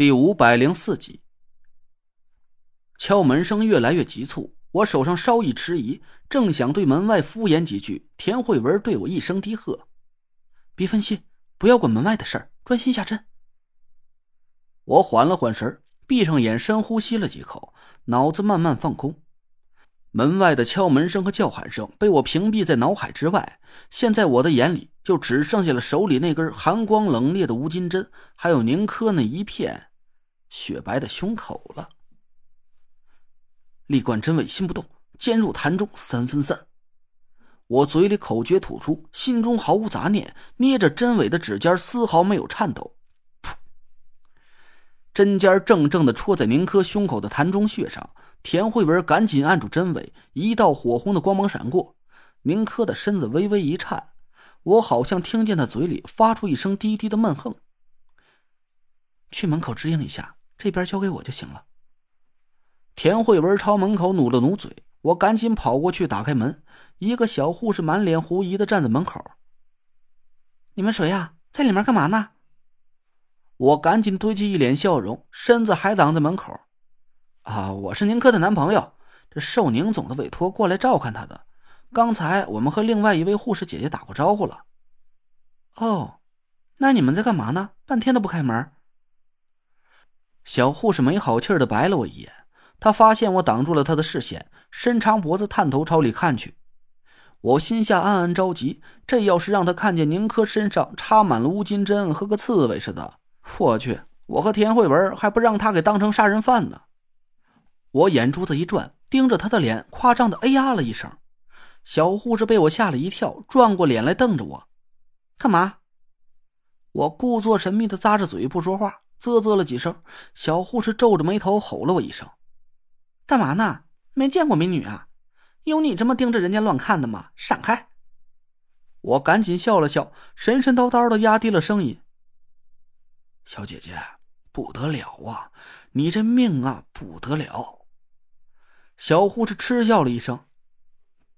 第五百零四集，敲门声越来越急促，我手上稍一迟疑，正想对门外敷衍几句，田慧文对我一声低喝：“别分心，不要管门外的事儿，专心下针。”我缓了缓神闭上眼，深呼吸了几口，脑子慢慢放空。门外的敲门声和叫喊声被我屏蔽在脑海之外，现在我的眼里就只剩下了手里那根寒光冷冽的乌金针，还有宁珂那一片。雪白的胸口了。立贯真伪心不动，尖入潭中三分散。我嘴里口诀吐出，心中毫无杂念，捏着真伪的指尖丝毫没有颤抖。噗！针尖正正的戳在宁珂胸口的潭中穴上。田慧文赶紧按住真伪，一道火红的光芒闪过，宁珂的身子微微一颤，我好像听见他嘴里发出一声低低的闷哼。去门口支应一下。这边交给我就行了。田慧文朝门口努了努嘴，我赶紧跑过去打开门。一个小护士满脸狐疑的站在门口。你们谁呀？在里面干嘛呢？我赶紧堆起一脸笑容，身子还挡在门口。啊，我是宁珂的男朋友，这受宁总的委托过来照看他的。刚才我们和另外一位护士姐姐打过招呼了。哦，那你们在干嘛呢？半天都不开门。小护士没好气的白了我一眼，她发现我挡住了她的视线，伸长脖子探头朝里看去。我心下暗暗着急，这要是让她看见宁珂身上插满了乌金针，和个刺猬似的，我去，我和田慧文还不让她给当成杀人犯呢。我眼珠子一转，盯着她的脸，夸张的哎呀了一声。小护士被我吓了一跳，转过脸来瞪着我：“干嘛？”我故作神秘的咂着嘴不说话。啧啧了几声，小护士皱着眉头吼了我一声：“干嘛呢？没见过美女啊？有你这么盯着人家乱看的吗？闪开！”我赶紧笑了笑，神神叨叨的压低了声音：“小姐姐，不得了啊！你这命啊，不得了！”小护士嗤笑了一声：“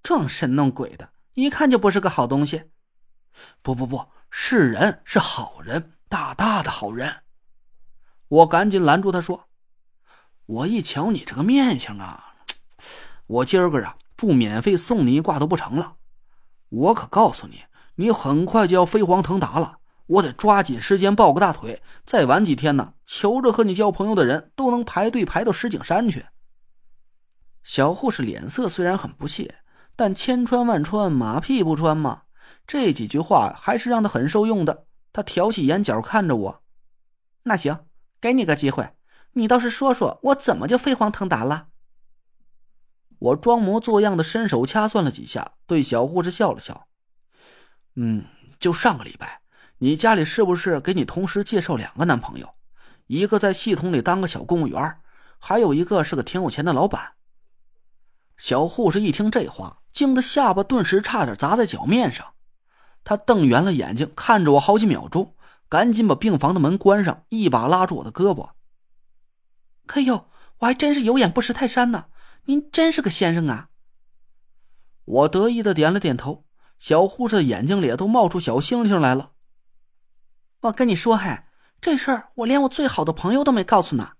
装神弄鬼的，一看就不是个好东西。”“不不不，是人，是好人，大大的好人。”我赶紧拦住他，说：“我一瞧你这个面相啊，我今儿个啊不免费送你一卦都不成了。我可告诉你，你很快就要飞黄腾达了，我得抓紧时间抱个大腿。再晚几天呢，求着和你交朋友的人都能排队排到石景山去。”小护士脸色虽然很不屑，但千穿万穿，马屁不穿嘛。这几句话还是让他很受用的。他挑起眼角看着我，那行。给你个机会，你倒是说说，我怎么就飞黄腾达了？我装模作样的伸手掐算了几下，对小护士笑了笑。嗯，就上个礼拜，你家里是不是给你同时介绍两个男朋友？一个在系统里当个小公务员，还有一个是个挺有钱的老板。小护士一听这话，惊得下巴顿时差点砸在脚面上，他瞪圆了眼睛看着我好几秒钟。赶紧把病房的门关上，一把拉住我的胳膊。哎呦，我还真是有眼不识泰山呢！您真是个先生啊！我得意的点了点头。小护士的眼睛里都冒出小星星来了。我跟你说，嘿，这事儿我连我最好的朋友都没告诉呢。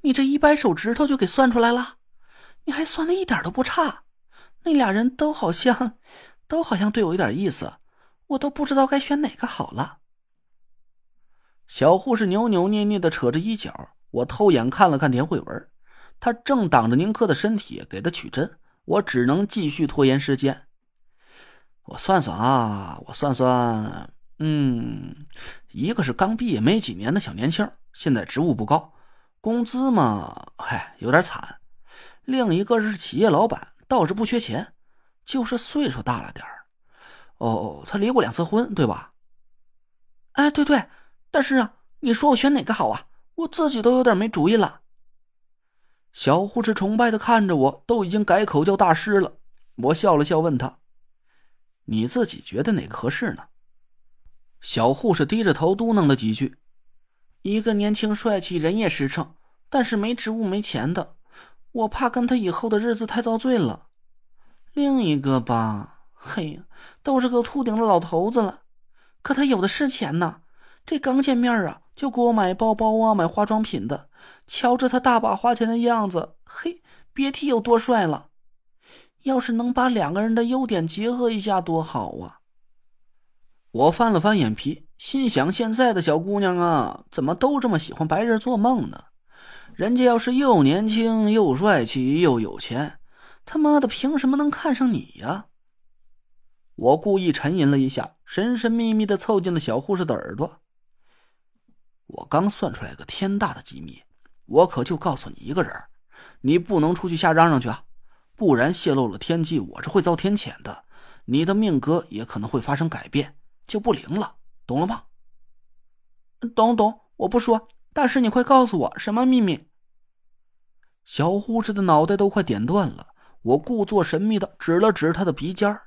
你这一掰手指头就给算出来了，你还算的一点都不差。那俩人都好像，都好像对我有点意思，我都不知道该选哪个好了。小护士扭扭捏捏的扯着衣角，我偷眼看了看田慧文，她正挡着宁珂的身体给她取针，我只能继续拖延时间。我算算啊，我算算，嗯，一个是刚毕业没几年的小年轻，现在职务不高，工资嘛，嗨，有点惨；另一个是企业老板，倒是不缺钱，就是岁数大了点儿。哦，他离过两次婚，对吧？哎，对对。但是啊，你说我选哪个好啊？我自己都有点没主意了。小护士崇拜的看着我，都已经改口叫大师了。我笑了笑，问他：“你自己觉得哪个合适呢？”小护士低着头嘟囔了几句：“一个年轻帅气、人也实诚，但是没职务、没钱的，我怕跟他以后的日子太遭罪了。另一个吧，嘿呀，都是个秃顶的老头子了，可他有的是钱呢。”这刚见面啊，就给我买包包啊，买化妆品的。瞧着他大把花钱的样子，嘿，别提有多帅了。要是能把两个人的优点结合一下，多好啊！我翻了翻眼皮，心想：现在的小姑娘啊，怎么都这么喜欢白日做梦呢？人家要是又年轻又帅气又有钱，他妈的凭什么能看上你呀？我故意沉吟了一下，神神秘秘的凑近了小护士的耳朵。我刚算出来个天大的机密，我可就告诉你一个人，你不能出去瞎嚷嚷去啊，不然泄露了天机，我是会遭天谴的，你的命格也可能会发生改变，就不灵了，懂了吗？懂懂，我不说。大师，你快告诉我什么秘密？小护士的脑袋都快点断了，我故作神秘的指了指他的鼻尖儿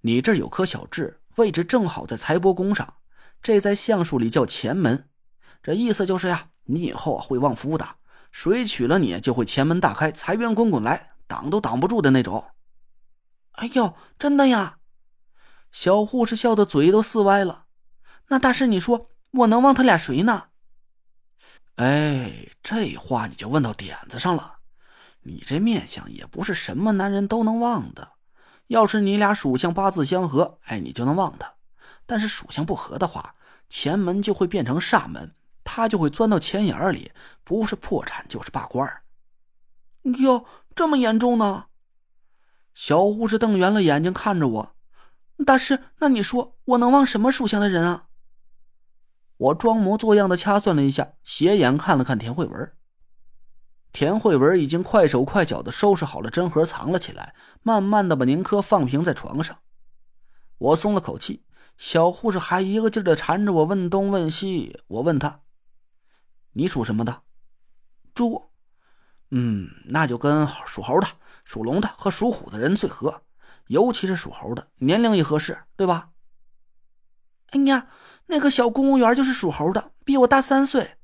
你这有颗小痣，位置正好在财帛宫上。这在相术里叫前门，这意思就是呀，你以后啊会旺夫的，谁娶了你就会前门大开，财源滚滚来，挡都挡不住的那种。哎呦，真的呀！小护士笑得嘴都撕歪了。那大师，你说我能旺他俩谁呢？哎，这话你就问到点子上了。你这面相也不是什么男人都能旺的，要是你俩属相八字相合，哎，你就能旺他。但是属相不合的话，前门就会变成煞门，他就会钻到钱眼里，不是破产就是罢官。哟，这么严重呢？小护士瞪圆了眼睛看着我，大师，那你说我能旺什么属相的人啊？我装模作样的掐算了一下，斜眼看了看田慧文。田慧文已经快手快脚的收拾好了针盒，藏了起来，慢慢的把宁珂放平在床上。我松了口气。小护士还一个劲儿的缠着我问东问西，我问他：“你属什么的？”猪。嗯，那就跟属猴的、属龙的和属虎的人最合，尤其是属猴的，年龄也合适，对吧？哎呀，那个小公务员就是属猴的，比我大三岁。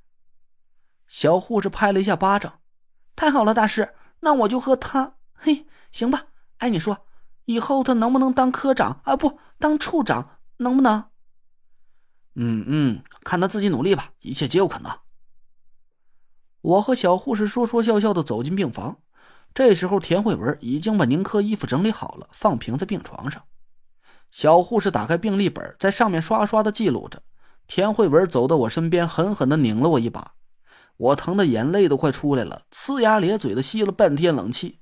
小护士拍了一下巴掌：“太好了，大师，那我就和他……嘿，行吧。哎，你说，以后他能不能当科长啊？不当处长？”能不能？嗯嗯，看他自己努力吧，一切皆有可能。我和小护士说说笑笑的走进病房，这时候田慧文已经把宁珂衣服整理好了，放平在病床上。小护士打开病历本，在上面刷刷的记录着。田慧文走到我身边，狠狠的拧了我一把，我疼的眼泪都快出来了，呲牙咧嘴的吸了半天冷气。